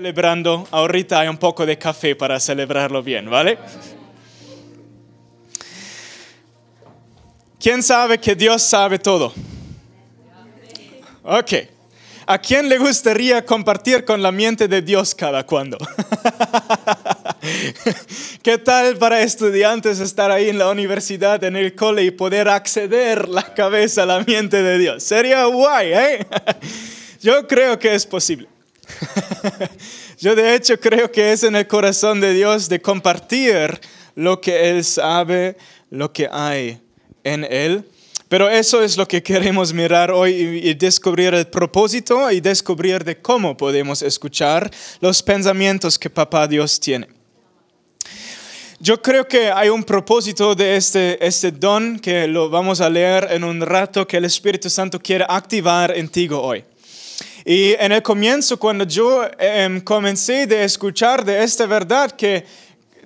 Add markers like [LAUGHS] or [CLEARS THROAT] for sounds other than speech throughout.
celebrando, ahorita hay un poco de café para celebrarlo bien, ¿vale? ¿Quién sabe que Dios sabe todo? Ok. ¿A quién le gustaría compartir con la mente de Dios cada cuando? [LAUGHS] ¿Qué tal para estudiantes estar ahí en la universidad, en el cole y poder acceder la cabeza a la mente de Dios? Sería guay, ¿eh? [LAUGHS] Yo creo que es posible. [LAUGHS] Yo de hecho creo que es en el corazón de Dios de compartir lo que Él sabe, lo que hay en Él. Pero eso es lo que queremos mirar hoy y, descubrir el propósito y descubrir de cómo podemos escuchar los pensamientos que Papá Dios tiene. Yo creo que hay un propósito de este, este don que lo vamos a leer en un rato que el Espíritu Santo quiere activar en ti hoy. Y en el comienzo, cuando yo em, comencé de escuchar de esta verdad que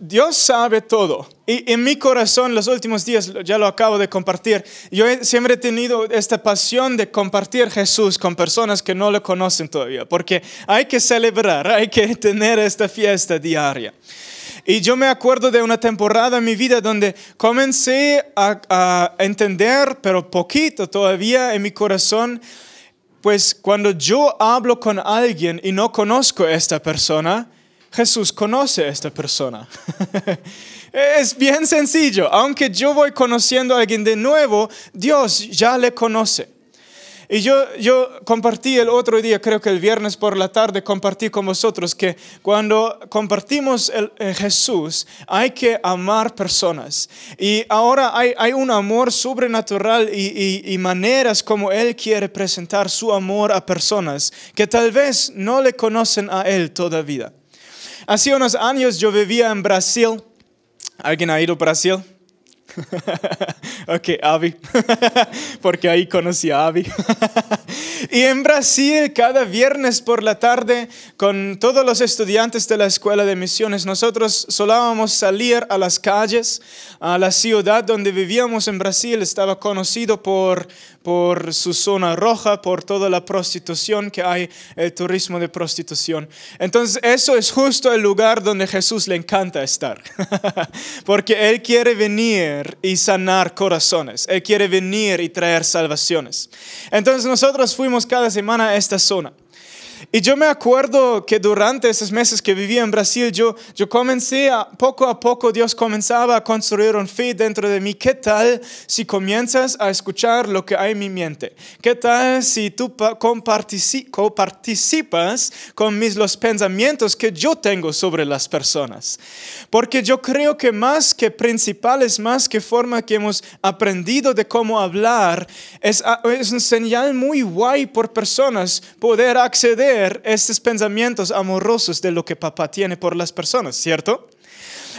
Dios sabe todo. Y en mi corazón, los últimos días, ya lo acabo de compartir, yo siempre he tenido esta pasión de compartir Jesús con personas que no lo conocen todavía, porque hay que celebrar, hay que [LAUGHS] tener esta fiesta diaria. Y yo me acuerdo de una temporada en mi vida donde comencé a, a entender, pero poquito todavía en mi corazón, pues cuando yo hablo con alguien y no conozco a esta persona, Jesús conoce a esta persona. [LAUGHS] es bien sencillo. Aunque yo voy conociendo a alguien de nuevo, Dios ya le conoce. Y yo, yo compartí el otro día, creo que el viernes por la tarde, compartí con vosotros que cuando compartimos el, Jesús hay que amar personas. Y ahora hay, hay un amor sobrenatural y, y, y maneras como Él quiere presentar su amor a personas que tal vez no le conocen a Él todavía. Hace unos años yo vivía en Brasil. ¿Alguien ha ido a Brasil? [LAUGHS] ok, Avi, [LAUGHS] porque ahí conocí a Avi. [LAUGHS] y en Brasil, cada viernes por la tarde, con todos los estudiantes de la escuela de misiones, nosotros solábamos salir a las calles, a la ciudad donde vivíamos en Brasil, estaba conocido por, por su zona roja, por toda la prostitución que hay, el turismo de prostitución. Entonces, eso es justo el lugar donde Jesús le encanta estar, [LAUGHS] porque Él quiere venir y sanar corazones. Él quiere venir y traer salvaciones. Entonces nosotros fuimos cada semana a esta zona. Y yo me acuerdo que durante esos meses que vivía en Brasil, yo, yo comencé a, poco a poco, Dios comenzaba a construir un fe dentro de mí. ¿Qué tal si comienzas a escuchar lo que hay en mi mente? ¿Qué tal si tú participas con mis, los pensamientos que yo tengo sobre las personas? Porque yo creo que más que principales, más que forma que hemos aprendido de cómo hablar, es, es un señal muy guay por personas poder acceder estos pensamientos amorosos de lo que papá tiene por las personas, ¿cierto?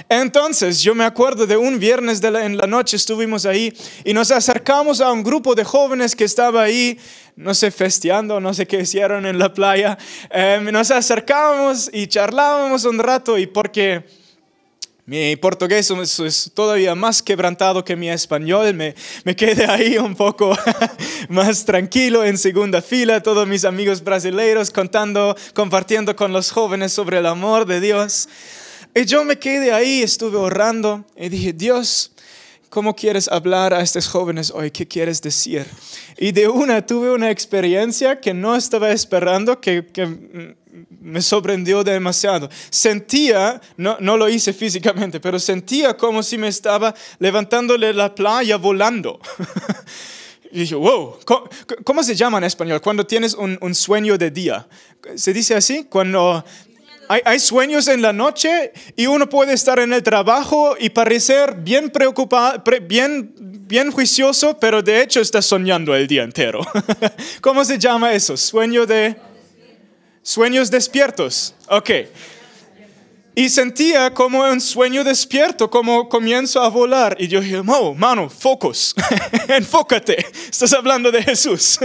Entonces yo me acuerdo de un viernes en la noche estuvimos ahí y nos acercamos a un grupo de jóvenes que estaba ahí, no sé, festeando, no sé qué hicieron en la playa. Em, nos acercábamos y charlábamos un rato y porque mi portugués es todavía más quebrantado que mi español. Me, me quedé ahí un poco [LAUGHS] más tranquilo en segunda fila, todos mis amigos brasileiros contando, compartiendo con los jóvenes sobre el amor de Dios. Y yo me quedé ahí, estuve orando y dije, Dios, ¿cómo quieres hablar a estos jóvenes hoy? ¿Qué quieres decir? Y de una tuve una experiencia que no estaba esperando, que, que me sorprendió demasiado. Sentía, no, no lo hice físicamente, pero sentía como si me estaba levantándole la playa volando. [LAUGHS] Y dije, wow, ¿cómo, se llama en español? Cuando tienes un, un, sueño de día. ¿Se dice así? Cuando hay, hay, sueños en la noche y uno puede estar en el trabajo y parecer bien preocupado, bien, bien juicioso, pero de hecho está soñando el día entero. [LAUGHS] ¿Cómo se llama eso? Sueño de... Sueños despiertos. Ok. Y sentía como un sueño despierto, como comienzo a volar. Y yo dije, oh, mano, focus, [LAUGHS] enfócate, estás hablando de Jesús.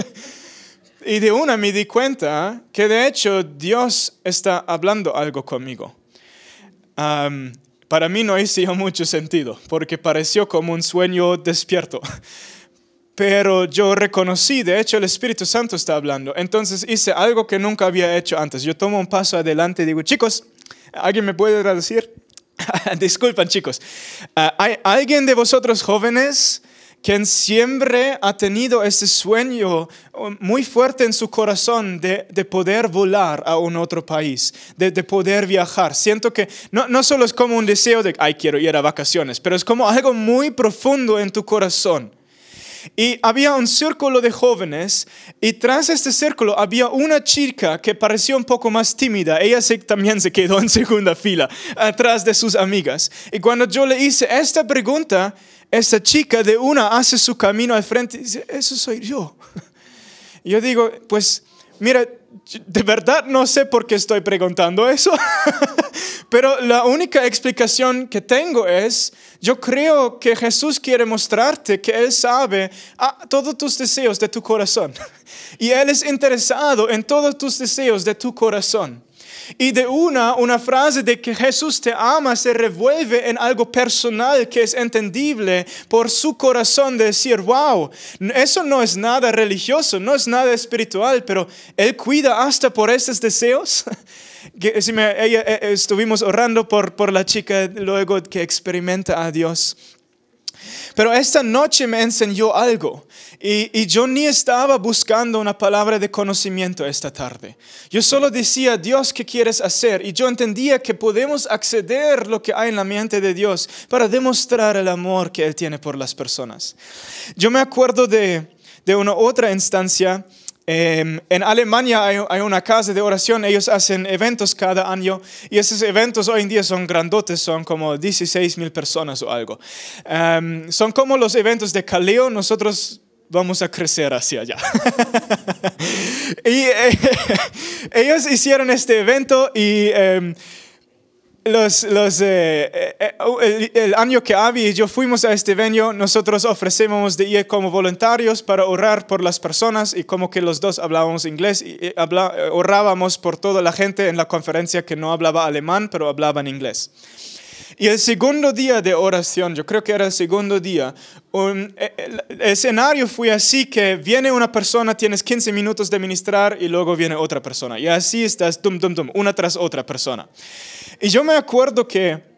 y de una me di cuenta que de hecho Dios está hablando algo conmigo. para mí no hizo mucho sentido, porque pareció como un sueño despierto. [LAUGHS] pero yo reconocí, de hecho el Espíritu Santo está hablando. Entonces hice algo que nunca había hecho antes. Yo tomo un paso adelante y digo, chicos, ¿alguien me puede traducir? [LAUGHS] Disculpan chicos. Ah, ¿Hay alguien de vosotros jóvenes quien siempre ha tenido ese sueño um, muy fuerte en su corazón de, poder volar a un otro país, de, poder viajar. Siento que no, no solo es como un deseo de, ay, quiero ir a vacaciones, pero es como algo muy profundo en tu corazón. Y había un círculo de jóvenes y tras este círculo había una chica que parecía un poco más tímida. Ella también se quedó en segunda fila, atrás de sus amigas. Y cuando yo le hice esta pregunta, esta chica de una hace su camino al frente y dice, eso soy yo. [LAUGHS] yo digo, pues mira, de verdad no sé por qué estoy preguntando eso, [LAUGHS] pero la única explicación que tengo es, yo creo que Jesús quiere mostrarte que Él sabe todos tus deseos de tu corazón [LAUGHS] y Él es interesado en todos tus deseos de tu corazón. Y de una, una frase de que Jesús te ama se revuelve en algo personal que es entendible por su corazón de decir, wow, eso no es nada religioso, no es nada espiritual, pero Él cuida hasta por esos deseos. [LAUGHS] Que, si me, eh, estuvimos orando por, por la chica luego que experimenta a Dios. Pero esta noche me enseñó algo y, yo ni estaba buscando una palabra de conocimiento esta tarde. Yo solo decía, Dios, ¿qué quieres hacer? Y yo entendía que podemos acceder lo que hay en la mente de Dios para demostrar el amor que Él tiene por las personas. Yo me acuerdo de, de una otra instancia em, en Alemania hay, una casa de oración, ellos hacen eventos cada año y esos eventos hoy en día son grandotes, son como 16 mil personas o algo. Em, son como los eventos de Caleo, nosotros vamos a crecer hacia allá. [LAUGHS] y eh, [LAUGHS] ellos hicieron este evento y em, los, los, eh, eh, el, año que Avi y yo fuimos a este evento, nosotros ofrecemos de ir como voluntarios para orar por las personas y como que los dos hablábamos inglés y orábamos por toda la gente en la conferencia que no hablaba alemán, pero hablaban inglés. Y el segundo día de oración, yo creo que era el segundo día, un, e, el, escenario fue así que viene una persona, tienes 15 minutos de ministrar y luego viene otra persona. Y así estás, dum, dum, dum, una tras otra persona. Y yo me acuerdo que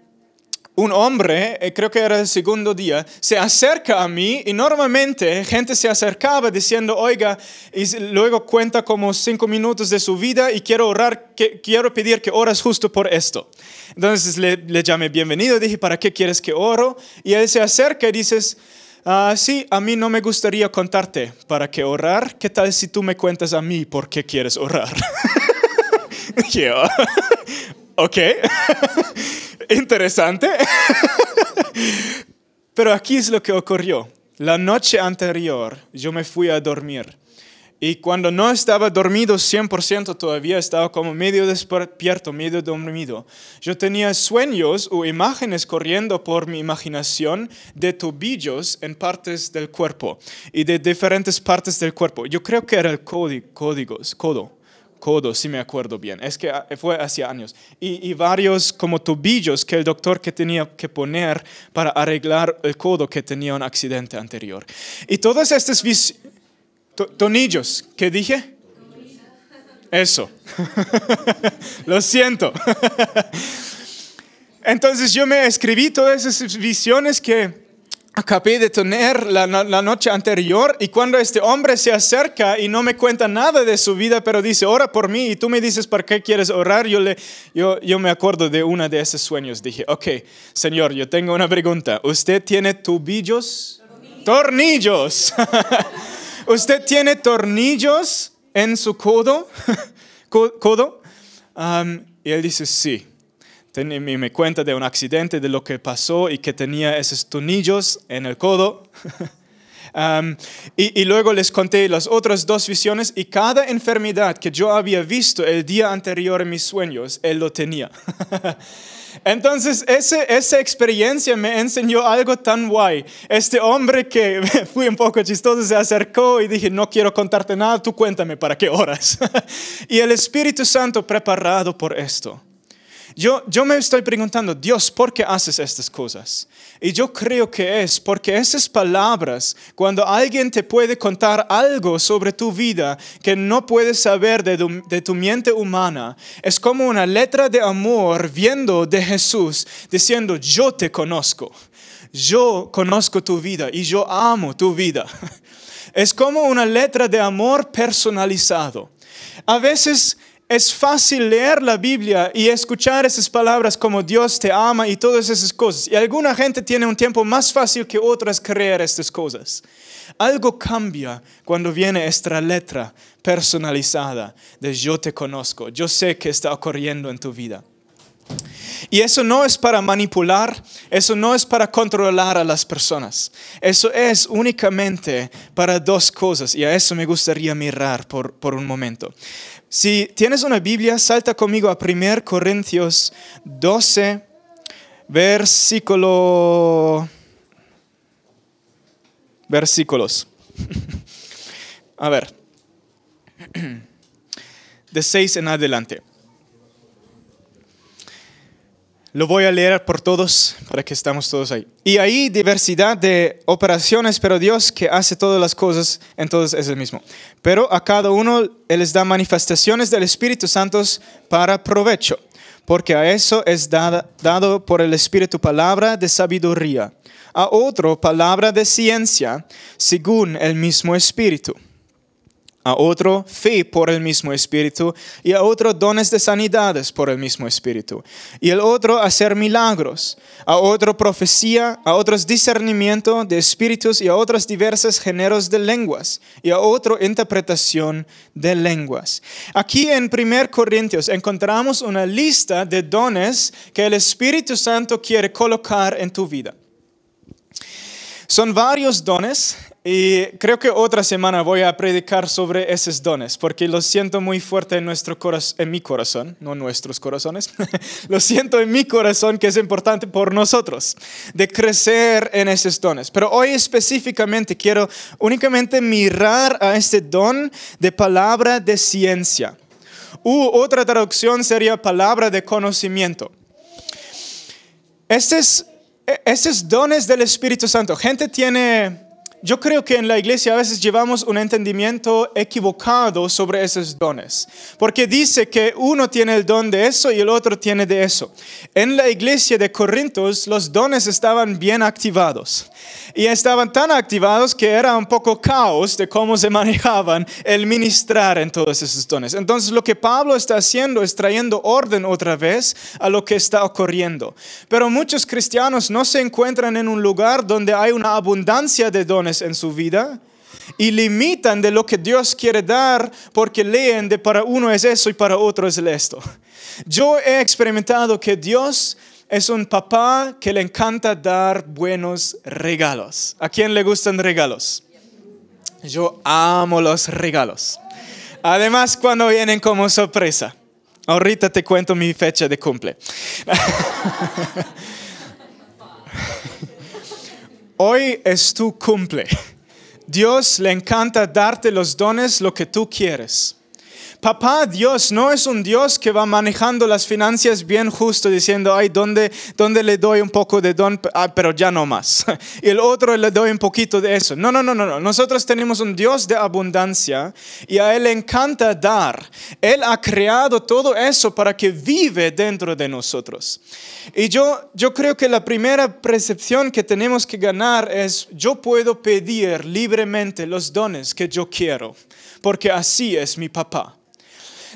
un hombre, eh, creo que era el segundo día, se acerca a mí y normalmente gente se acercaba diciendo, oiga, y luego cuenta como cinco minutos de su vida y quiero orar, que, quiero pedir que oras justo por esto. Entonces le, le llamé bienvenido, dije, ¿para qué quieres que oro? Y él se acerca y dices, ah, sí, a mí no me gustaría contarte para qué orar. ¿Qué tal si tú me cuentas a mí por qué quieres orar? [LAUGHS] Yo, ok, [LAUGHS] interesante. [LAUGHS] Pero aquí es lo que ocurrió. La noche anterior yo me fui a dormir y cuando no estaba dormido 100% todavía, estaba como medio despierto, medio dormido. Yo tenía sueños o imágenes corriendo por mi imaginación de tobillos en partes del cuerpo y de diferentes partes del cuerpo. Yo creo que era el código, codo, codo, si me acuerdo bien. Es que ah, fue hace años. Y, y, varios como tobillos que el doctor que tenía que poner para arreglar el codo que tenía un accidente anterior. Y todas estas Tonillos, ¿qué dije? Eso. [LAUGHS] Lo siento. [LAUGHS] Entonces yo me escribí todas esas visiones que acabé de tener la, noche anterior y cuando este hombre se acerca y no me cuenta nada de su vida, pero dice, ora por mí y tú me dices, ¿para qué quieres orar? Yo, le, yo, yo me acuerdo de uno de esos sueños. Dije, ok, Señor, yo tengo una pregunta. ¿Usted tiene tubillos? Tornillos. [LAUGHS] ¿Usted tiene tornillos en su codo? [LAUGHS] ¿Codo? y él dice, sí. Me cuenta de un accidente, de lo que pasó y que tenía esos tornillos en el codo. [LAUGHS] y, y, luego les conté las otras dos visiones y cada enfermedad que yo había visto el día anterior en mis sueños, él lo tenía. [LAUGHS] Entonces, ese, esa experiencia me enseñó algo tan guay. Este hombre que [LAUGHS] fui un poco chistoso se acercó y dije, no quiero contarte nada, tú cuéntame para qué horas. y el Espíritu Santo preparado por esto. Yo, yo me estoy preguntando, Dios, ¿por qué haces estas cosas? Y yo creo que es porque esas palabras, cuando alguien te puede contar algo sobre tu vida que no puedes saber de tu, de tu mente humana, es como una letra de amor viendo de Jesús diciendo, yo te conozco, yo conozco tu vida y yo amo tu vida. [LAUGHS] Es como una letra de amor personalizado. A veces es fácil leer la Biblia y escuchar esas palabras como Dios te ama y todas esas cosas. Y alguna gente tiene un tiempo más fácil que otras creer estas cosas. Algo cambia cuando viene esta letra personalizada de yo te conozco, yo sé que está ocurriendo en tu vida. Y eso no es para manipular, eso no es para controlar a las personas. Eso es únicamente para dos cosas y a eso me gustaría mirar por, por un momento. Si tienes una Biblia, salta conmigo a 1 Corintios 12, versículo... Versículos. [LAUGHS] a ver. [CLEARS THROAT] De 6 en adelante. Lo voy a leer por todos para que estamos todos ahí. Y hay diversidad de operaciones, pero Dios que hace todas las cosas, entonces es el mismo. Pero a cada uno Él les da manifestaciones del Espíritu Santo para provecho, porque a eso es dado por el Espíritu palabra de sabiduría, a otro palabra de ciencia, según el mismo Espíritu a otro fe por el mismo Espíritu, y a otro dones de sanidades por el mismo Espíritu, y el otro hacer milagros, a otro profecía, a otros discernimiento de espíritus y a otros diversos géneros de lenguas, y a otro interpretación de lenguas. Aquí en 1 Corintios encontramos una lista de dones que el Espíritu Santo quiere colocar en tu vida. Son varios dones y creo que otra semana voy a predicar sobre esos dones, porque lo siento muy fuerte en, nuestro en mi corazón, no nuestros corazones, [LAUGHS] lo siento en mi corazón que es importante por nosotros, de crecer en esos dones. Pero hoy específicamente quiero únicamente mirar a este don de palabra de ciencia. U otra traducción sería palabra de conocimiento. Estos, estos dones del Espíritu Santo, gente tiene yo creo que en la iglesia a veces llevamos un entendimiento equivocado sobre esos dones, porque dice que uno tiene el don de eso y el otro tiene de eso. En la iglesia de Corintios los dones estaban bien activados y estaban tan activados que era un poco caos de cómo se [LAUGHS] manejaban el ministrar en todos esos dones. Entonces lo que Pablo está haciendo es trayendo orden otra vez a lo que está ocurriendo. Pero muchos cristianos no se encuentran en un lugar donde hay una abundancia de dones en su vida y limitan de lo que Dios quiere dar porque leen de para uno es eso y para otro es esto. Yo he experimentado que Dios es un papá que le encanta dar buenos regalos. ¿A quién le gustan regalos? Yo amo los regalos. Además, cuando vienen como sorpresa. Ahorita te cuento mi fecha de cumple. [LAUGHS] Hoy es tu cumple. Dios le encanta darte los dones, lo que tú quieres. Papá Dios no es un Dios que va manejando las finanzas bien justo diciendo, ay, ¿dónde, dónde le doy un poco de don? Ah, pero ya no más. [LAUGHS] Y el otro le doy un poquito de eso. No, no, no, no. Nosotros tenemos un Dios de abundancia y a Él le encanta dar. Él ha creado todo eso para que vive dentro de nosotros. Y yo, yo creo que la primera percepción que tenemos que ganar es, yo puedo pedir libremente los dones que yo quiero, porque así es mi papá.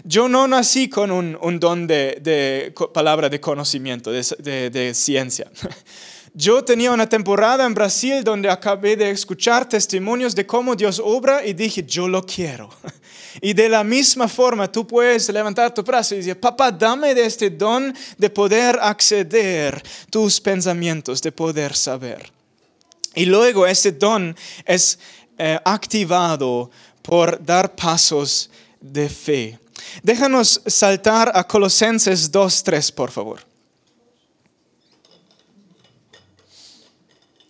Yo no nací con un, un don de, de, palabra de conocimiento, de, de, ciencia. [LAUGHS] Yo tenía una temporada en Brasil donde acabé de escuchar testimonios de cómo Dios obra y dije, yo lo quiero. [LAUGHS] Y de la misma forma tú puedes levantar tu brazo y decir, papá, dame de este don de poder acceder tus pensamientos, de poder saber. Y luego este don es eh, activado por dar pasos de fe. Déjanos saltar a Colosenses 2.3, por favor.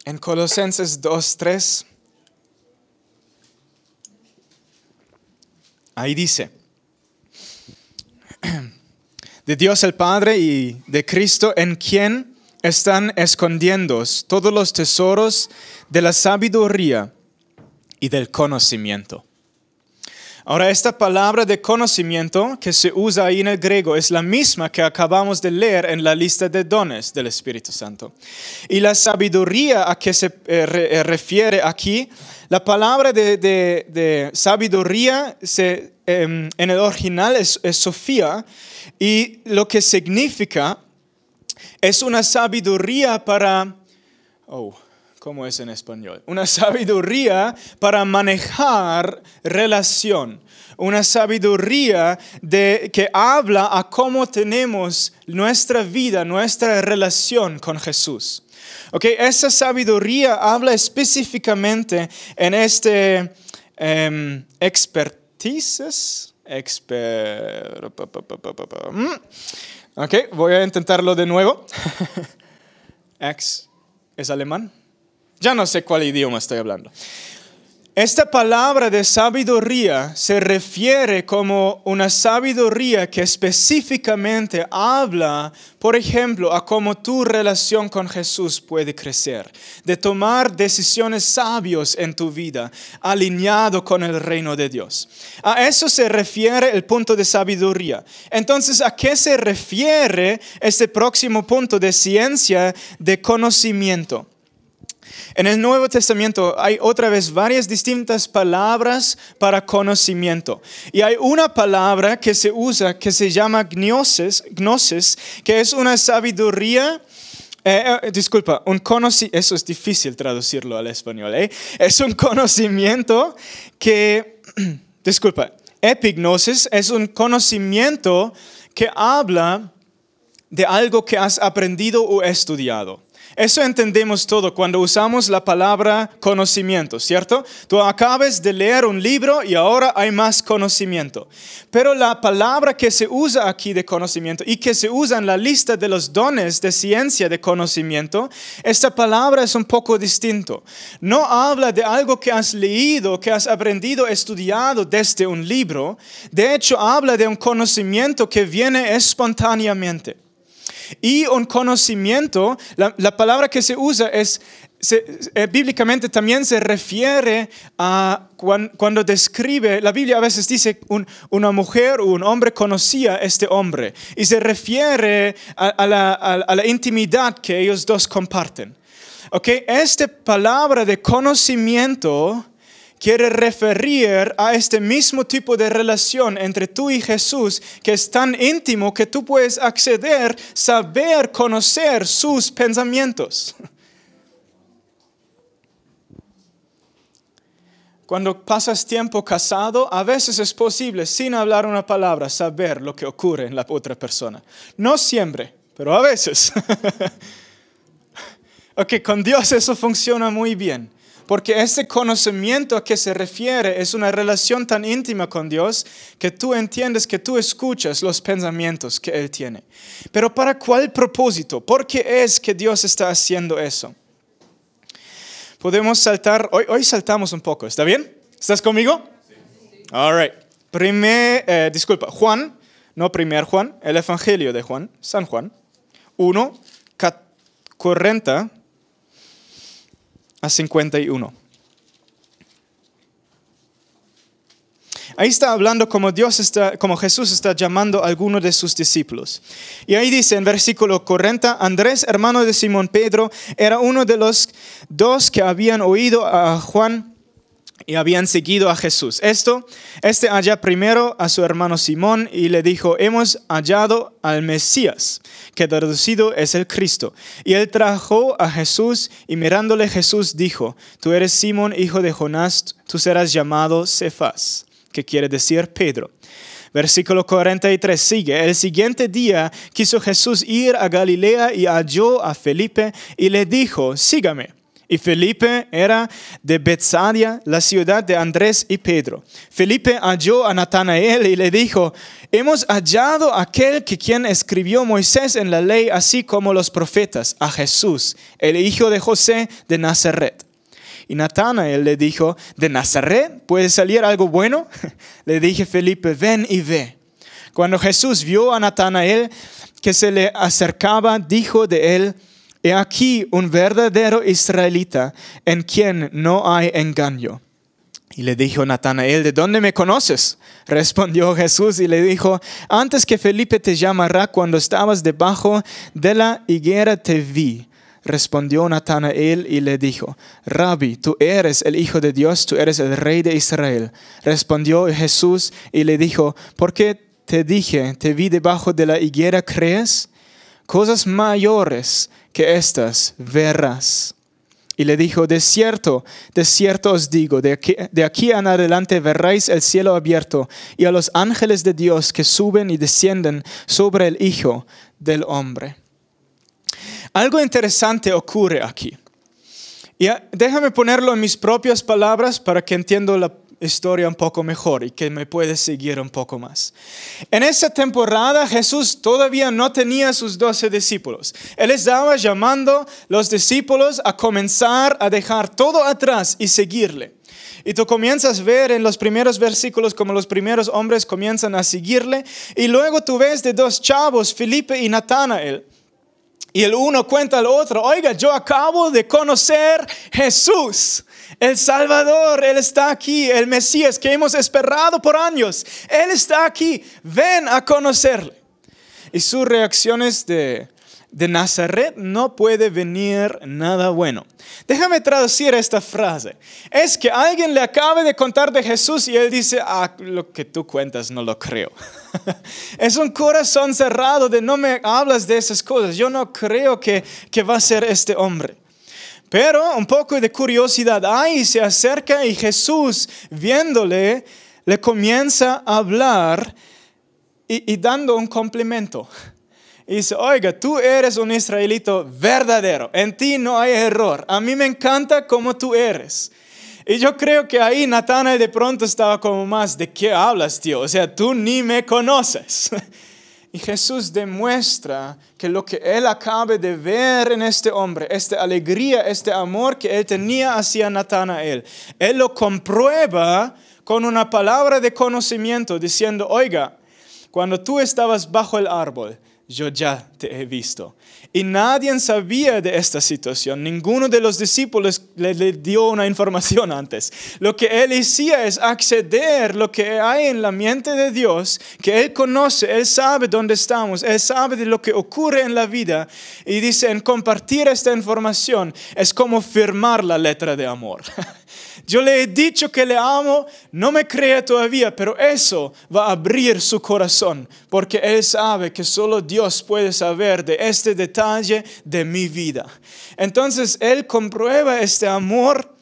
En Colosenses 2.3, ahí dice, de Dios el Padre y de Cristo, en quien están escondidos todos los tesoros de la sabiduría y del conocimiento. Ahora, esta palabra de conocimiento que se usa ahí en el griego es la misma que acabamos de leer en la lista de dones del Espíritu Santo. Y la sabiduría a que se eh, eh, refiere aquí, la palabra de, sabiduría em, en el original es, es Sofía y lo que significa es una sabiduría para... Oh, ¿Cómo es en español? Una sabiduría para manejar relación. Una sabiduría de, que habla a cómo tenemos nuestra vida, nuestra relación con Jesús. Okay, esa sabiduría habla específicamente en este um, expertises. Exper... Ok, voy a intentarlo de nuevo. [LAUGHS] Ex es alemán. Ya no sé cuál idioma estoy hablando. Esta palabra de sabiduría se refiere como una sabiduría que específicamente habla, por ejemplo, a cómo tu relación con Jesús puede crecer, de tomar decisiones sabios en tu vida, alineado con el reino de Dios. A eso se refiere el punto de sabiduría. Entonces, ¿a qué se refiere este próximo punto de ciencia de conocimiento? En el Nuevo Testamento hay otra vez varias distintas palabras para conocimiento. Y hay una palabra que se usa que se llama gnosis, gnosis que es una sabiduría. Eh, eh, disculpa, un conocimiento, eso es difícil traducirlo al español, ¿eh? es un conocimiento que, [CLEARS THROAT] disculpa, epignosis es un conocimiento que habla de algo que has aprendido o estudiado. Eso entendemos todo cuando usamos la palabra conocimiento, ¿cierto? Tú acabas de leer un libro y ahora hay más conocimiento. Pero la palabra que se usa aquí de conocimiento y que se usa en la lista de los dones de ciencia de conocimiento, esta palabra es un poco distinto. No habla de algo que has leído, que has aprendido, estudiado desde un libro. De hecho, habla de un conocimiento que viene espontáneamente. Y un conocimiento, la, palabra que se usa es, eh, bíblicamente también se refiere a cuando, describe, la Biblia a veces dice una mujer o un hombre conocía a este hombre y se refiere a, la, a la, intimidad que ellos dos comparten. Okay, esta palabra de conocimiento quiere referir a este mismo tipo de relación entre tú y Jesús que es tan íntimo que tú puedes acceder, saber, conocer sus pensamientos. Cuando pasas tiempo casado, a veces es posible, sin hablar una palabra, saber lo que ocurre en la otra persona. No siempre, pero a veces. [LAUGHS] ok, con Dios eso funciona muy bien. Porque ese conocimiento a que se refiere es una relación tan íntima con Dios que tú entiendes que tú escuchas los pensamientos que Él tiene. Pero ¿para cuál propósito? ¿Por qué es que Dios está haciendo eso? Podemos saltar, hoy, hoy saltamos un poco, ¿está bien? ¿Estás conmigo? Sí. All right. Primer, eh, disculpa, Juan, no primer Juan, el Evangelio de Juan, San Juan, 1, 40 a 51. Ahí está hablando como Dios está, como Jesús está llamando a algunos de sus discípulos. Y ahí dice en versículo 40, Andrés, hermano de Simón Pedro, era uno de los dos que habían oído a Juan y habían seguido a Jesús. Esto, este halló primero a su hermano Simón y le dijo, hemos hallado al Mesías, que traducido es el Cristo. Y él trajo a Jesús y mirándole Jesús dijo, tú eres Simón, hijo de Jonás, tú serás llamado Cefas, que quiere decir Pedro. Versículo 43 sigue. El siguiente día quiso Jesús ir a Galilea y halló a Felipe y le dijo, sígame. Y Felipe era de Betsadia, la ciudad de Andrés y Pedro. Felipe halló a Natanael y le dijo, hemos hallado aquel que quien escribió Moisés en la ley, así como los profetas, a Jesús, el hijo de José de Nazaret. Y Natanael le dijo, ¿de Nazaret puede salir algo bueno? [LAUGHS] Le dije Felipe, ven y ve. Cuando Jesús vio a Natanael que se le acercaba, dijo de él, He aquí un verdadero israelita en quien no hay engaño. Y le dijo Natanael, ¿de dónde me conoces? Respondió Jesús y le dijo, antes que Felipe te llamara, cuando estabas debajo de la higuera te vi. Respondió Natanael y le dijo, Rabbi, tú eres el Hijo de Dios, tú eres el Rey de Israel. Respondió Jesús y le dijo, ¿por qué te dije, te vi debajo de la higuera, crees? Cosas mayores que estas verás. Y le dijo, de cierto, de cierto os digo, de aquí, en adelante veréis el cielo abierto y a los ángeles de Dios que suben y descienden sobre el Hijo del Hombre. Algo interesante ocurre aquí. Y déjame ponerlo en mis propias palabras para que entiendo la historia un poco mejor y que me puedes seguir un poco más. En esa temporada Jesús todavía no tenía sus doce discípulos. Él estaba llamando los discípulos a comenzar a dejar todo atrás y seguirle. Y tú comienzas a ver en los primeros versículos como los primeros hombres comienzan a seguirle. Y luego tú ves de dos chavos, Felipe y Natanael. Y el uno cuenta al otro, oiga, yo acabo de conocer Jesús. El Salvador, Él está aquí, el Mesías que hemos esperado por años. Él está aquí, ven a conocerle. Y sus reacciones de, de Nazaret no puede venir nada bueno. Déjame traducir esta frase. Es que alguien le acabe de contar de Jesús y él dice, ah, lo que tú cuentas no lo creo. [LAUGHS] es un corazón cerrado de no me hablas de esas cosas. Yo no creo que, que va a ser este hombre. Pero un poco de curiosidad hay, se acerca y Jesús, viéndole, le comienza a hablar y, dando un complemento. Y dice, oiga, tú eres un israelito verdadero, en ti no hay error, a mí me encanta como tú eres. Y yo creo que ahí Natanael de pronto estaba como más, ¿de qué hablas, tío? O sea, tú ni me conoces. [LAUGHS] Y Jesús demuestra que lo que él acaba de ver en este hombre, esta alegría, este amor que él tenía hacia Natanael, él lo comprueba con una palabra de conocimiento diciendo, oiga, cuando tú estabas bajo el árbol, yo ya te he visto. Y nadie sabía de esta situación. Ninguno de los discípulos le, dio una información antes. Lo que él hacía es acceder lo que hay en la mente de Dios, que él conoce, él sabe dónde estamos, él sabe de lo que ocurre en la vida. Y dice, en compartir esta información es como firmar la letra de amor. [LAUGHS] Yo le he dicho que le amo, no me cree todavía, pero eso va a abrir su corazón, porque él sabe que solo Dios puede saber de este detalle de mi vida. Entonces él comprueba este amor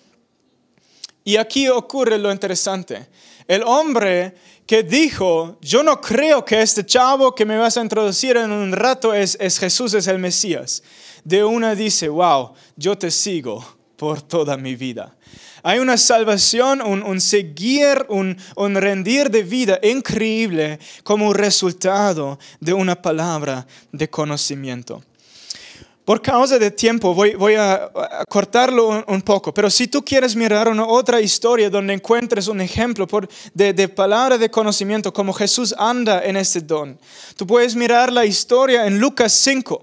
y aquí ocurre lo interesante. El hombre que dijo, yo no creo que este chavo que me vas a introducir en un rato es, es Jesús, es el Mesías. De una dice, wow, yo te sigo por toda mi vida. Hay una salvación, un, seguir, un, rendir de vida increíble como resultado de una palabra de conocimiento. Por causa de tiempo voy, a, cortarlo un, poco, pero si tú quieres mirar una otra historia donde encuentres un ejemplo de, de, palabra de conocimiento como Jesús anda en este don, tú puedes mirar la historia en Lucas 5.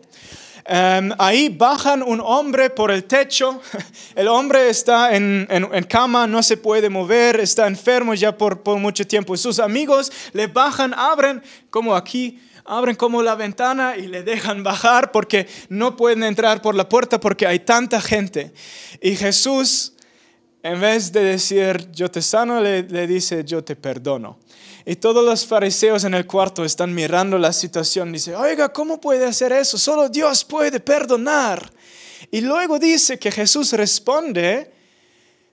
Em, ahí bajan un hombre por el techo. [LAUGHS] El hombre está en, cama, no se puede mover, está enfermo ya por, por mucho tiempo. Sus amigos le bajan, abren como aquí, abren como la ventana y le dejan [LAUGHS] bajar porque no pueden entrar por la puerta porque hay tanta gente. Y Jesús, en vez de decir yo te sano, le, le dice yo te perdono. Y todos los fariseos en el cuarto están mirando la situación. Dice, oiga, ¿cómo puede hacer eso? Solo Dios puede perdonar. Y luego dice que Jesús responde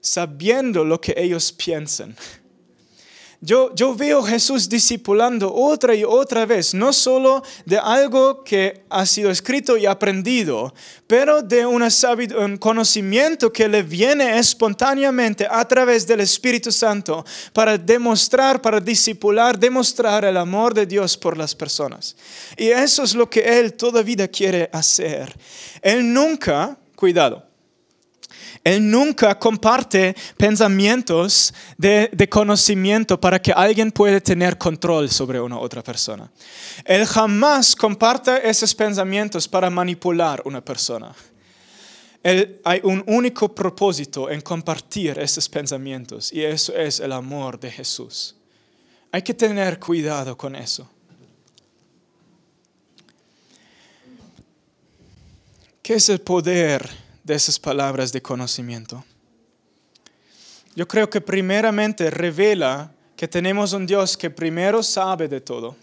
sabiendo lo que ellos piensan. Yo, yo veo Jesús discipulando otra y otra vez, no solo de algo que ha sido escrito y aprendido, pero de un conocimiento que le viene espontáneamente a través del Espíritu Santo para demostrar, para discipular, demostrar el amor de Dios por las personas. Y eso es lo que Él toda vida quiere hacer. Él nunca, cuidado, Él nunca comparte pensamientos de, conocimiento para que alguien pueda tener control sobre una otra persona. Él jamás comparte esos pensamientos para manipular una persona. Él, hay un único propósito en compartir esos pensamientos y eso es el amor de Jesús. Hay que tener cuidado con eso. ¿Qué es el poder de esas palabras de conocimiento? Yo creo que primeramente revela que tenemos un Dios que primero sabe de todo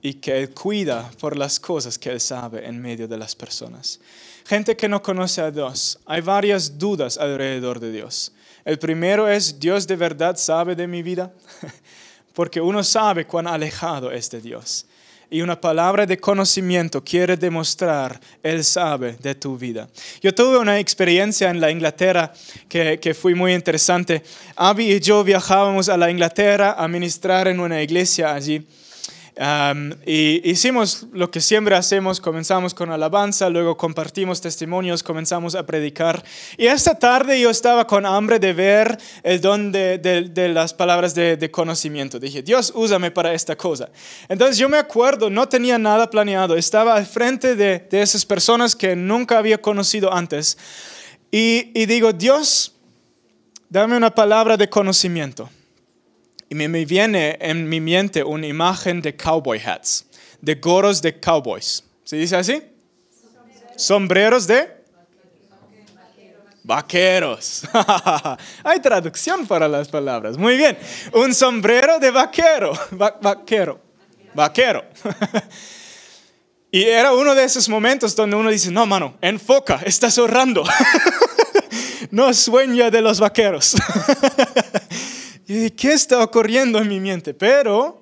y que Él cuida por las cosas que Él sabe en medio de las personas. Gente que no conoce a Dios, hay varias dudas alrededor de Dios. El primero es, ¿Dios de verdad sabe de mi vida? [LAUGHS] Porque uno sabe cuán alejado es de Dios y una palabra de conocimiento quiere demostrar, Él sabe de tu vida. Yo tuve una experiencia en la Inglaterra que, que fue muy interesante. Abby y yo viajábamos a la Inglaterra a ministrar en una iglesia allí y hicimos lo que siempre hacemos, comenzamos con alabanza, luego compartimos testimonios, comenzamos a predicar. Y esta tarde yo estaba con hambre de ver el don de, de, las palabras de, de, conocimiento. Dije, Dios, úsame para esta cosa. Entonces yo me acuerdo, no tenía nada planeado, estaba al frente de, esas personas que nunca había conocido antes. Y, y digo, Dios, dame una palabra de conocimiento. Y me viene en mi mente una imagen de cowboy hats, de gorros de cowboys. ¿Se dice así? Sombreros de vaqueros. [LAUGHS] Hay traducción para las palabras. Muy bien. Un sombrero de vaquero. vaquero. Vaquero. [LAUGHS] y era uno de esos momentos donde uno dice, no, mano, enfoca, estás ahorrando. [LAUGHS] no sueña de los vaqueros. ¿Qué está ocurriendo en mi mente? Pero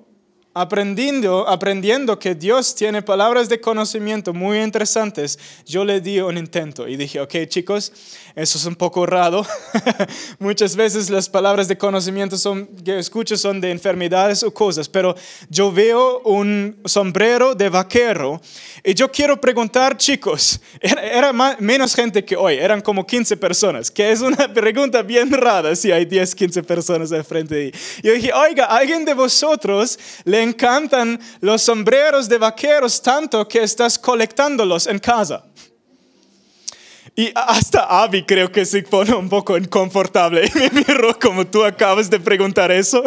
aprendiendo, aprendiendo que Dios tiene palabras de conocimiento muy interesantes, yo le di un intento y dije, ok chicos, eso es un poco raro. [LAUGHS] Muchas veces las palabras de conocimiento son, que escucho son de enfermedades o cosas, pero yo veo un sombrero de vaquero y yo quiero preguntar, chicos, [LAUGHS] era, menos gente que hoy, eran como 15 personas, que es una [LAUGHS] pregunta bien rara si hay 10, 15 personas al frente de ahí. Yo dije, oiga, ¿alguien de vosotros le encantan los sombreros de vaqueros tanto que estás colectándolos en casa. Y hasta Abby creo que se pone un poco inconfortable y me miró como tú acabas de preguntar eso.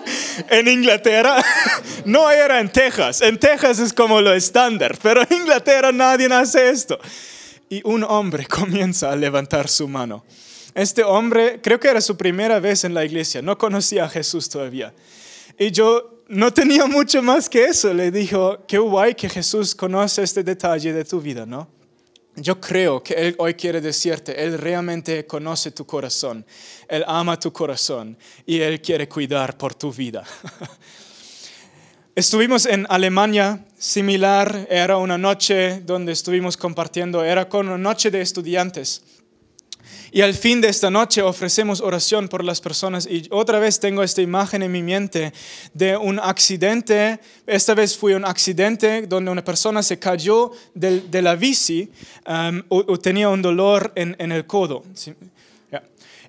[LAUGHS] en Inglaterra [LAUGHS] no era en Texas. En Texas es como lo estándar, pero en Inglaterra nadie hace esto. Y un hombre [LAUGHS] comienza a levantar su mano. Este hombre creo que era su primera vez en la iglesia, no conocía a Jesús todavía. Y yo no tenía mucho más que eso. Le dijo, qué guay que Jesús conoce este detalle de tu vida, ¿no? Yo creo que Él hoy quiere decirte, Él realmente conoce tu corazón, Él ama tu corazón y Él quiere cuidar por tu vida. [LAUGHS] Estuvimos en Alemania, similar, era una noche donde estuvimos compartiendo, era con una noche de estudiantes. Y al fin de esta noche ofrecemos oración por las personas y otra vez tengo esta imagen en mi mente de un accidente. Esta vez fue un accidente donde una persona se cayó de, la bici um, o, tenía un dolor en, el codo.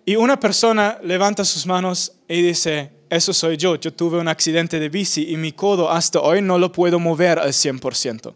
Y una persona levanta sus manos y dice, eso soy yo, yo tuve un accidente de bici y mi codo hasta hoy no lo puedo mover al 100%.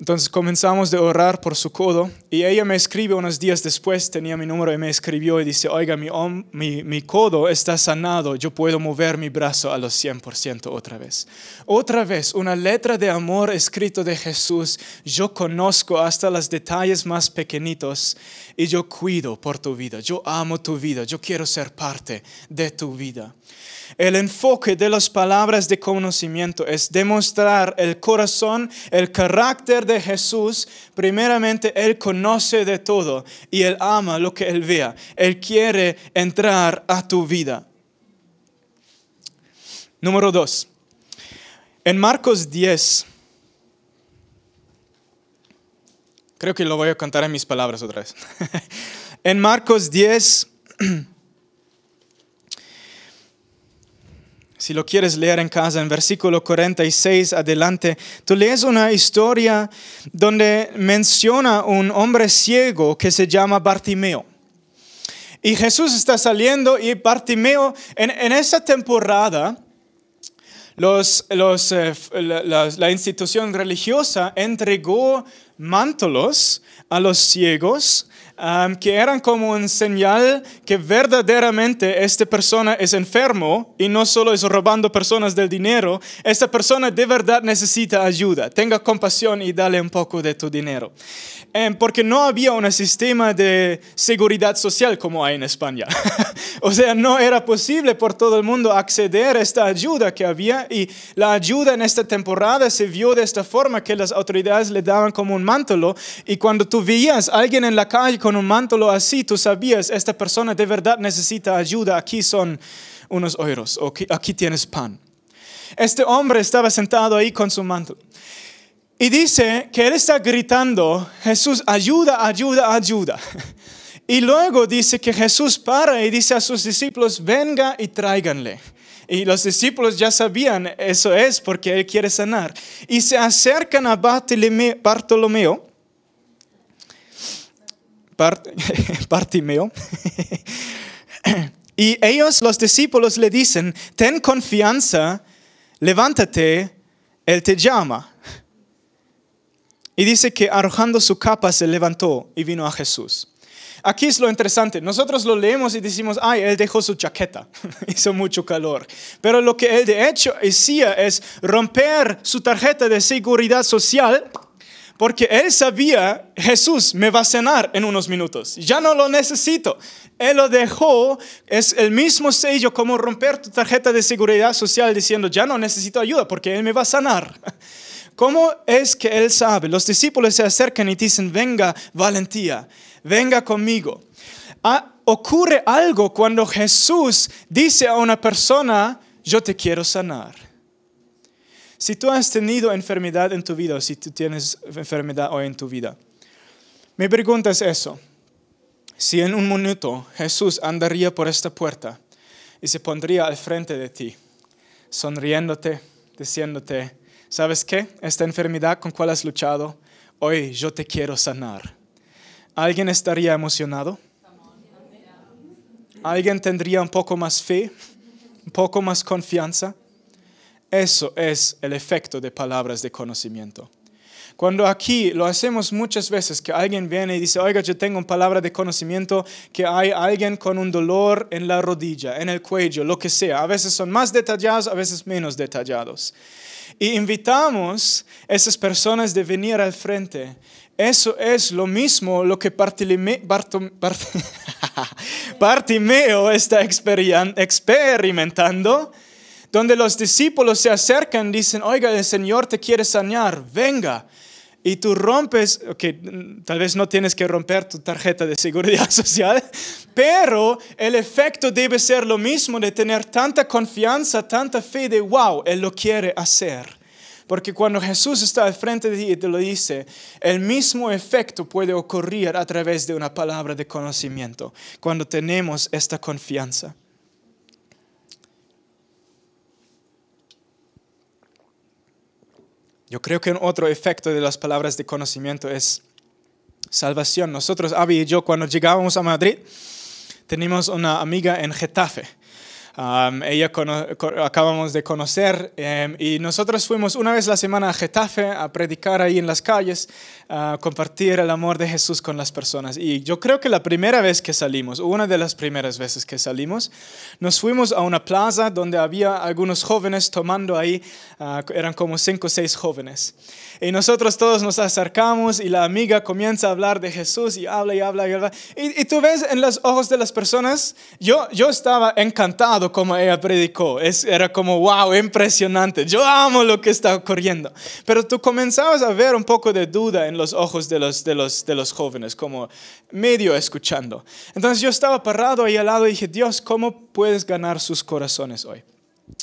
Entonces comenzamos de orar por su codo y ella me escribe unos días después, tenía mi número y me escribió y dice, oiga, mi, mi, mi codo está sanado, yo puedo mover mi brazo a los 100% otra vez. Otra vez, una letra de amor escrito de Jesús, yo conozco hasta los detalles más pequeñitos y yo cuido por tu vida, yo amo tu vida, yo quiero ser parte de tu vida. El enfoque de las palabras de conocimiento es demostrar el corazón, el carácter de Jesús. Primeramente, Él conoce de todo y Él ama lo que Él vea. Él quiere entrar a tu vida. Número dos. En Marcos 10, creo que lo voy a contar en mis palabras otra vez. [LAUGHS] en Marcos 10, [CLEARS THROAT] Si lo quieres leer en casa, en versículo 46 adelante, tú lees una historia donde menciona un hombre ciego que se llama Bartimeo. Y Jesús está saliendo y Bartimeo, en, en esa temporada, los, los, eh, la, la, institución religiosa entregó mántolos a los ciegos um, que eran como un señal que verdaderamente esta persona es enfermo y no solo es robando personas del dinero, esta persona de verdad necesita ayuda. Tenga compasión y dale un poco de tu dinero. Um, porque no había un sistema de seguridad social como hay en España. [LAUGHS] o sea, no era posible por todo el mundo acceder a esta ayuda que había y la ayuda en esta temporada se vio de esta forma que las autoridades le daban como un manto y cuando tú veías a alguien en la calle con un manto así, tú sabías, esta persona de verdad necesita ayuda, aquí son unos euros, o aquí tienes pan. Este hombre estaba sentado ahí con su manto. Y dice que él está gritando, Jesús, ayuda, ayuda, ayuda. [LAUGHS] Y luego dice que Jesús para y dice a sus discípulos, venga y tráiganle. Y los discípulos ya sabían, eso es porque él quiere sanar. Y se acercan a Bartolomeo [LAUGHS] Bartimeo. [LAUGHS] y ellos, los discípulos, le dicen, ten confianza, levántate, Él te llama. Y dice que arrojando su capa se levantó y vino a Jesús. Aquí es lo interesante. Nosotros lo leemos y decimos, ay, él dejó su chaqueta. [LAUGHS] Hizo mucho calor. Pero lo que él de hecho hacía es romper su tarjeta de seguridad social porque él sabía, Jesús me va a cenar en unos minutos, ya no lo necesito. Él lo dejó, es el mismo sello como romper tu tarjeta de seguridad social diciendo, ya no necesito ayuda porque Él me va a sanar. [LAUGHS] ¿Cómo es que Él sabe? Los discípulos se acercan y dicen, venga, valentía, venga conmigo. Ah, ocurre algo cuando Jesús dice a una persona, yo te quiero sanar. Si tú has tenido enfermedad en tu vida si tú tienes enfermedad hoy en tu vida, mi pregunta es eso. Si en un minuto Jesús andaría por esta puerta y se pondría al frente de ti, sonriéndote, diciéndote, ¿sabes qué? Esta enfermedad con cual has luchado, hoy yo te quiero sanar. ¿Alguien estaría emocionado? ¿Alguien tendría un poco más fe? ¿Un poco más confianza? Eso es el efecto de palabras de conocimiento. Cuando aquí lo hacemos muchas veces, que alguien viene y dice, oiga, yo tengo una palabra de conocimiento, que hay alguien con un dolor en la rodilla, en el cuello, lo que sea. A veces son más detallados, a veces menos detallados. Y invitamos a esas personas de venir al frente. Eso es lo mismo lo que [LAUGHS] Bartimeo está experimentando donde los discípulos se acercan dicen, oiga, el Señor te quiere sanar, venga. Y tú rompes, que tal vez no tienes que romper tu tarjeta de seguridad [LAUGHS] social, pero el efecto debe ser lo mismo de tener tanta confianza, tanta fe de, wow, Él lo quiere hacer. Porque cuando Jesús está al frente de ti y te lo dice, el mismo efecto puede ocurrir a través de una palabra de conocimiento, cuando tenemos esta confianza. Yo creo que otro efecto de las palabras de conocimiento es salvación. Nosotros, Abby y yo, cuando llegábamos a Madrid, teníamos una amiga en Getafe ella acabamos de conocer em, y nosotros fuimos una vez la semana a Getafe a predicar ahí en las calles, a compartir el amor de Jesús con las personas. Y yo creo que la primera vez que salimos, una de las primeras veces que salimos, nos fuimos a una plaza donde había algunos jóvenes tomando ahí, ah, eran como cinco o seis jóvenes. Y nosotros todos nos acercamos y la amiga comienza a hablar de Jesús y habla y habla y habla. Y, y tú ves en los ojos de las personas, yo, yo estaba encantado como ella predicó. Es, era como, wow, impresionante. Yo amo lo que está ocurriendo. Pero tú comenzabas a ver un poco de duda en los ojos de los, de los, de los jóvenes, como medio escuchando. Entonces yo estaba parado ahí al lado y dije, Dios, ¿cómo puedes ganar sus corazones hoy?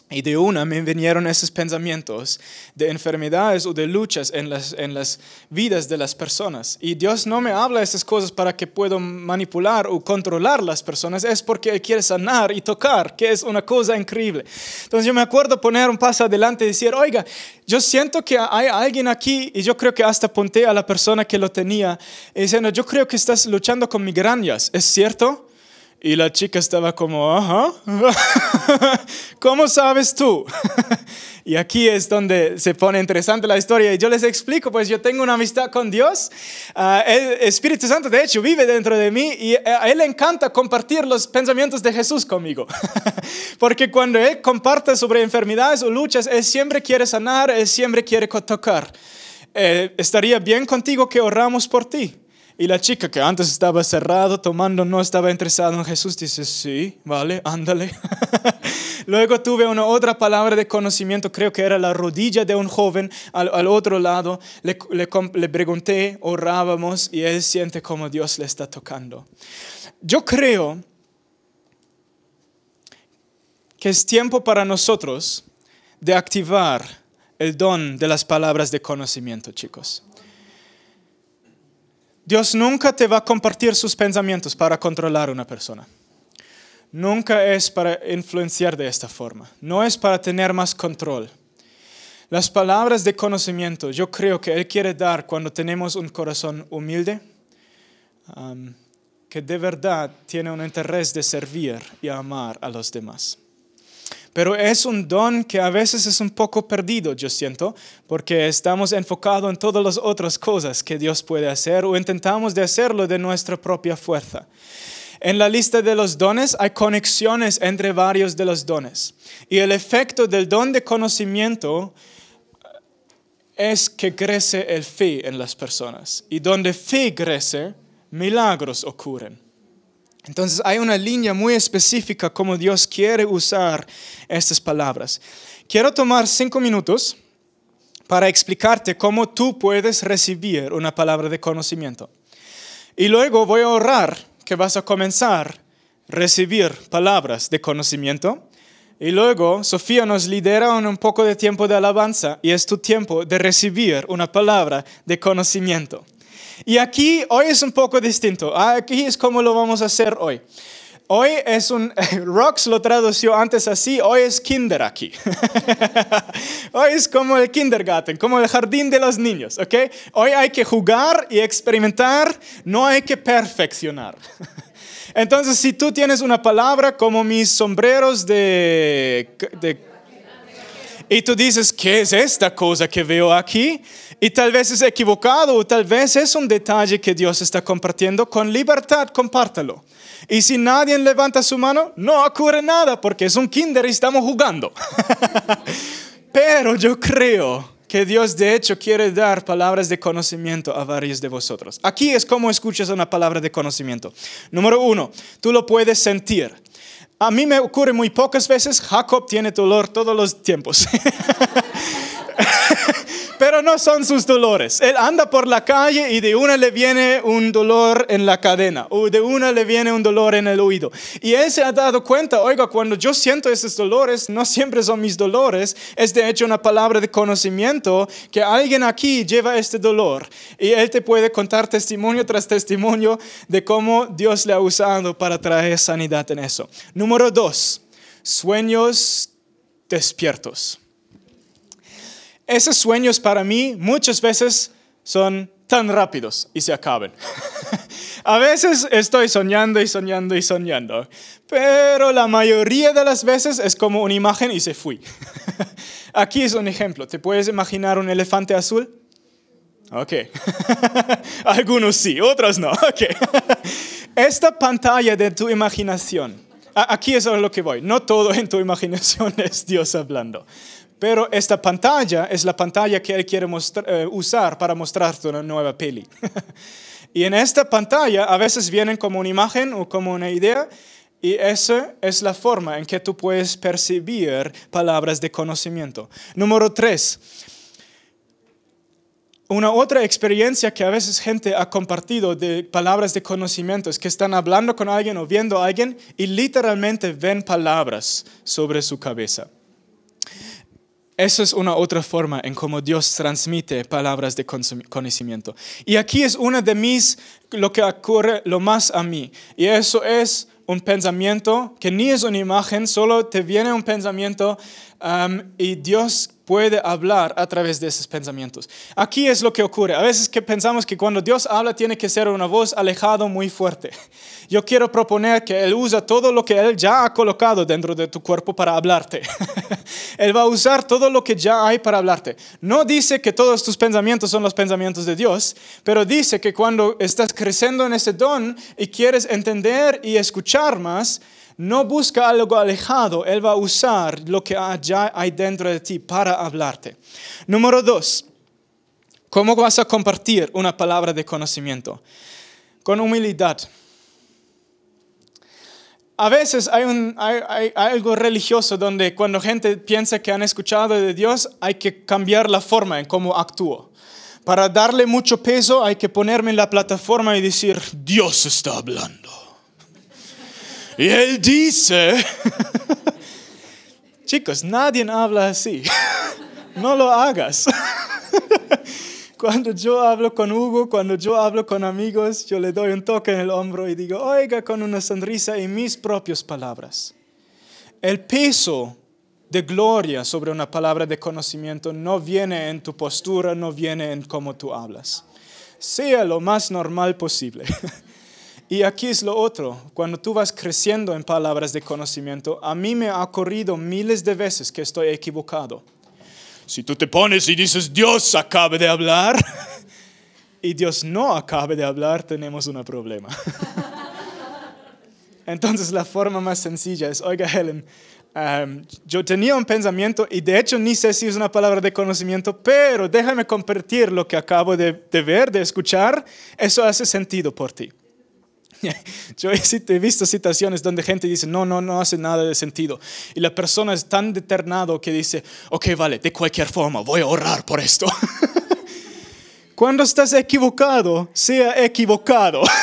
Y de una me vinieron esos pensamientos de enfermedades o de luchas en las, en las vidas de las personas. Y Dios no me habla esas cosas para que pueda manipular o controlar las personas, es porque Él quiere sanar y tocar, que es una cosa increíble. Entonces yo me acuerdo poner un paso adelante y decir, oiga, yo siento que hay alguien aquí, y yo creo que hasta apunté a la persona que lo tenía, diciendo, yo creo que estás luchando con migrañas, ¿es cierto? Y la chica estaba como, ajá, [LAUGHS] ¿cómo sabes tú? [LAUGHS] y aquí es donde se pone interesante la historia. Y yo les explico, pues yo tengo una amistad con Dios. Ah, el Espíritu Santo, de hecho, vive dentro de mí y a Él le encanta compartir los pensamientos de Jesús conmigo. [LAUGHS] Porque cuando Él comparte sobre enfermedades o luchas, Él siempre quiere sanar, Él siempre quiere tocar. Eh, estaría bien contigo que oramos por ti. Y la chica que antes estaba cerrado, tomando, no estaba interesada en Jesús, dice, sí, vale, ándale. [LAUGHS] Luego tuve una otra palabra de conocimiento, creo que era la rodilla de un joven al, otro lado. Le, le, le pregunté, orábamos y él siente como Dios le está tocando. Yo creo que es tiempo para nosotros de activar el don de las palabras de conocimiento, chicos. Dios nunca te va a compartir sus pensamientos para controlar a una persona. Nunca es para influenciar de esta forma. No es para tener más control. Las palabras de conocimiento yo creo que Él quiere dar cuando tenemos un corazón humilde, um, que de verdad tiene un interés de servir y amar a los demás. Pero es un don que a veces es un poco perdido, yo siento, porque estamos enfocados en todas las otras cosas que Dios puede hacer o intentamos de hacerlo de nuestra propia fuerza. En la lista de los dones hay conexiones entre varios de los dones. Y el efecto del don de conocimiento es que crece el fe en las personas. Y donde fe crece, milagros ocurren. Entonces hay una línea muy específica como Dios quiere usar estas palabras. Quiero tomar cinco minutos para explicarte cómo tú puedes recibir una palabra de conocimiento. Y luego voy a orar que vas a comenzar recibir palabras de conocimiento. Y luego Sofía nos lidera un poco de tiempo de alabanza y es tu tiempo de recibir una palabra de conocimiento. Y aquí hoy es un poco distinto. Aquí es como lo vamos a hacer hoy. Hoy es un, [LAUGHS] Rox lo tradució antes así, hoy es kinder aquí. [LAUGHS] hoy es como el kindergarten, como el jardín de los niños, ¿ok? Hoy hay que jugar y experimentar, no hay que perfeccionar. [LAUGHS] Entonces, si tú tienes una palabra como mis sombreros de, de y tú dices, ¿qué es esta cosa que veo aquí? Y tal vez es equivocado o tal vez es un detalle que Dios está compartiendo. Con libertad, compártelo. Y si nadie levanta su mano, no ocurre nada porque es un kinder y estamos jugando. [LAUGHS] Pero yo creo que Dios de hecho quiere dar palabras de conocimiento a varios de vosotros. Aquí es como escuchas una palabra de conocimiento. Número uno, tú lo puedes sentir. A mí me ocurre muy pocas veces, Jacob tiene dolor todos los tiempos. [LAUGHS] [LAUGHS] Pero no son sus dolores. Él anda por la calle y de una le viene un dolor en la cadena o de una le viene un dolor en el oído. Y él se ha dado cuenta, oiga, cuando yo siento esos dolores, no siempre son mis dolores, es de hecho una palabra de conocimiento que alguien aquí lleva este dolor. Y él te puede contar testimonio tras testimonio de cómo Dios le ha usado para traer sanidad en eso. Número dos, sueños despiertos. Esos sueños para mí muchas veces son tan rápidos y se acaban. [LAUGHS] a veces estoy soñando y soñando y soñando, pero la mayoría de las veces es como una imagen y se fui. [LAUGHS] Aquí es un ejemplo. ¿Te puedes imaginar un elefante azul? Ok. [LAUGHS] Algunos sí, otros no. Ok. Esta pantalla de tu imaginación. Aquí es a lo que voy. No todo en tu imaginación es Dios hablando. Pero esta pantalla es la pantalla que Él quiere eh, usar para mostrarte una nueva peli. [LAUGHS] y en esta pantalla a veces vienen como una imagen o como una idea y esa es la forma en que tú puedes percibir palabras de conocimiento. Número tres, una otra experiencia que a veces gente ha compartido de palabras de conocimiento es que están hablando con alguien o viendo a alguien y literalmente ven palabras sobre su cabeza. Esa es una otra forma en cómo Dios transmite palabras de conocimiento. Y aquí es una de mis, lo que ocurre lo más a mí. Y eso es un pensamiento que ni es una imagen, solo te viene un pensamiento um, y Dios puede hablar a través de esos pensamientos. Aquí es lo que ocurre. A veces que pensamos que cuando Dios habla tiene que ser una voz alejada muy fuerte. Yo quiero proponer que Él usa todo lo que Él ya ha colocado dentro de tu cuerpo para hablarte. [LAUGHS] él va a usar todo lo que ya hay para hablarte. No dice que todos tus pensamientos son los pensamientos de Dios, pero dice que cuando estás creciendo en ese don y quieres entender y escuchar más, no busca algo alejado, Él va a usar lo que ya hay dentro de ti para hablarte. Número dos, ¿cómo vas a compartir una palabra de conocimiento? Con humildad. A veces hay, algo religioso donde cuando gente piensa que han escuchado de Dios hay que cambiar la forma en cómo actúo. Para darle mucho peso hay que ponerme en la plataforma y decir, Dios está hablando. Y él dice, [LAUGHS] chicos, nadie habla así. [LAUGHS] No lo hagas. [LAUGHS] Cuando yo hablo con Hugo, cuando yo hablo con amigos, yo le doy un toque en el hombro y digo, oiga, con una sonrisa y mis propias palabras. El peso de gloria sobre una palabra de conocimiento no viene en tu postura, no viene en cómo tú hablas. Sea lo más normal posible. Y aquí es lo otro, cuando tú vas creciendo en palabras de conocimiento, a mí me ha ocurrido miles de veces que estoy equivocado. Si tú te pones y dices, Dios acabe de hablar, [LAUGHS] y Dios no acabe de hablar, tenemos un problema. [LAUGHS] Entonces la forma más sencilla es, oiga Helen, yo tenía un pensamiento y de hecho ni sé si es una palabra de conocimiento, pero déjame compartir lo que acabo de ver, de escuchar, eso hace sentido por ti. [LAUGHS] Yo he visto situaciones donde gente dice, no, no, no hace nada de sentido. Y la persona es tan determinado que dice, ok, vale, de cualquier forma, voy a orar por esto. [LAUGHS] Cuando estás equivocado, sea equivocado. [LAUGHS]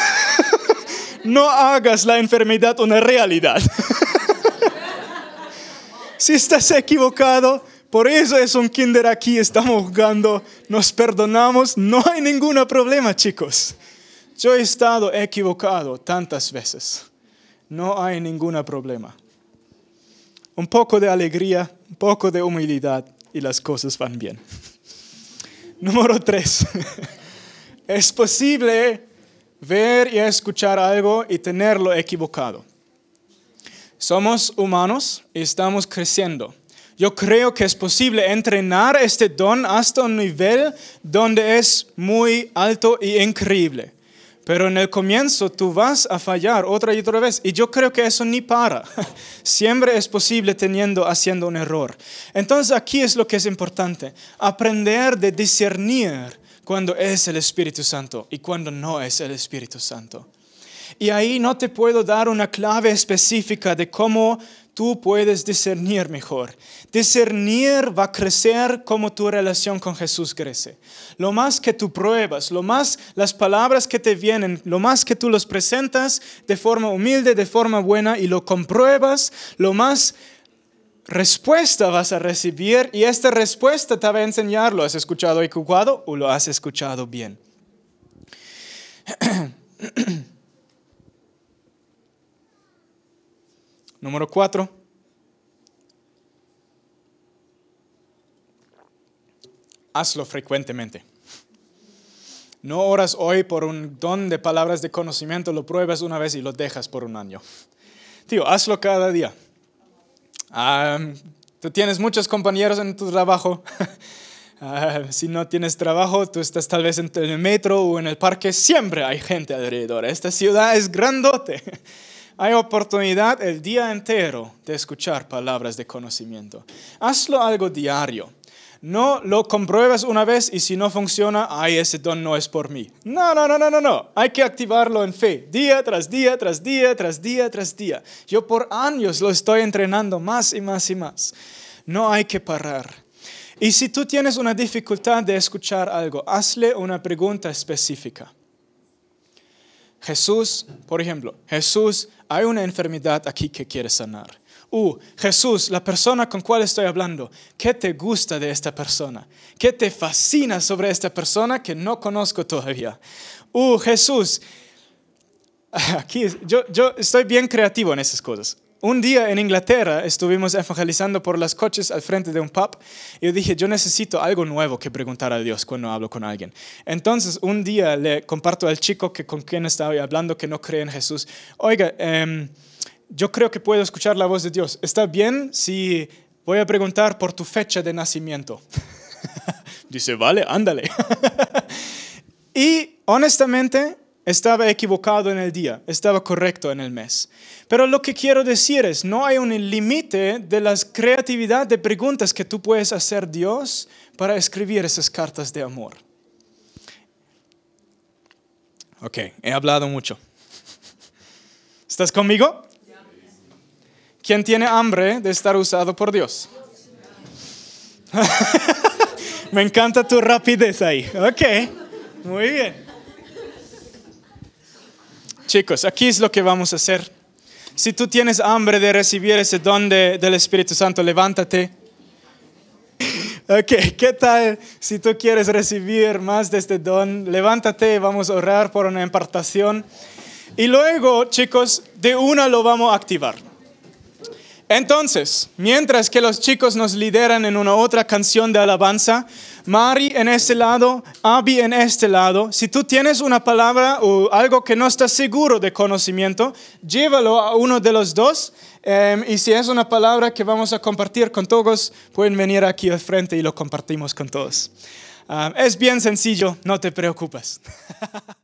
No hagas la enfermedad una realidad. Si estás equivocado, por eso es un kinder aquí, estamos jugando, nos perdonamos, no hay ningún problema, chicos. Yo he estado equivocado tantas veces. No hay ningún problema. Un poco de alegría, un poco de humildad y las cosas van bien. [LAUGHS] Número tres. [LAUGHS] Es posible ver y escuchar algo y tenerlo equivocado. Somos humanos y estamos creciendo. Yo creo que es posible entrenar este don hasta un nivel donde es muy alto y increíble. Pero en el comienzo tú vas a fallar otra y otra vez. Y yo creo que eso ni para. [LAUGHS] Siempre es posible teniendo, haciendo un error. Entonces aquí es lo que es importante. Aprender de discernir cuando es el Espíritu Santo y cuando no es el Espíritu Santo. Y ahí no te puedo dar una clave específica de cómo tú puedes discernir mejor. Discernir va a crecer como tu relación con Jesús crece. Lo más que tú pruebas, lo más las palabras que te vienen, lo más que tú los presentas de forma humilde, de forma buena y lo compruebas, lo más respuesta vas a recibir y esta respuesta te va a enseñar, ¿lo has escuchado equivocado o lo has escuchado bien? [CLEARS THROAT] Número cuatro. Hazlo frecuentemente. No oras hoy por un don de palabras de conocimiento, lo pruebas una vez y lo dejas por un año. Tío, hazlo cada día. tú tienes muchos compañeros en tu trabajo. [LAUGHS] Ah, si no tienes trabajo, tú estás tal vez en el metro o en el parque, siempre hay gente alrededor. Esta ciudad es grandote. [LAUGHS] Hay oportunidad el día entero de escuchar palabras de conocimiento. Hazlo algo diario. No lo compruebas una vez y si no funciona, ay, ese don no es por mí. No, no, no, no, no, no. Hay que activarlo en fe, día tras día, tras día, tras día, tras día. Yo por años lo estoy entrenando más y más y más. No hay que parar. Y si tú tienes una dificultad de escuchar algo, hazle una pregunta específica. Jesús, por ejemplo, Jesús, hay una enfermedad aquí que quiere sanar. Uh, Jesús, la persona con cual estoy hablando, ¿qué te gusta de esta persona? ¿Qué te fascina sobre esta persona que no conozco todavía? Uh, Jesús, [LAUGHS] aquí yo, yo estoy bien creativo en esas cosas. Un día en Inglaterra estuvimos evangelizando por las coches al frente de un pub yo dije, yo necesito algo nuevo que preguntar a Dios cuando hablo con alguien. Entonces un día le comparto al chico que con quien estaba hablando que no cree en Jesús, oiga, em, yo creo que puedo escuchar la voz de Dios. ¿Está bien si voy a preguntar por tu fecha de nacimiento? [LAUGHS] Dice, vale, ándale. [LAUGHS] y honestamente estaba equivocado en el día, estaba correcto en el mes. Pero lo que quiero decir es, no hay un límite de la creatividad de preguntas que tú puedes hacer Dios para escribir esas cartas de amor. Ok, he hablado mucho. ¿Estás conmigo? ¿Quién tiene hambre de estar usado por Dios? [LAUGHS] Me encanta tu rapidez ahí. Ok, muy bien. Chicos, aquí es lo que vamos a hacer. Si tú tienes hambre de recibir ese don del Espíritu Santo, levántate. [LAUGHS] Ok, ¿qué tal si tú quieres recibir más de este don? Levántate, vamos a orar por una impartación. Y luego, chicos, de una lo vamos a activar. Entonces, mientras que los chicos nos lideran en una otra canción de alabanza, Mari en este lado, Abby en este lado, si tú tienes una palabra o algo que no estás seguro de conocimiento, llévalo a uno de los dos. Em, y si es una palabra que vamos a compartir con todos, pueden venir aquí al frente y lo compartimos con todos. Ah, es bien sencillo, no te preocupes. [LAUGHS]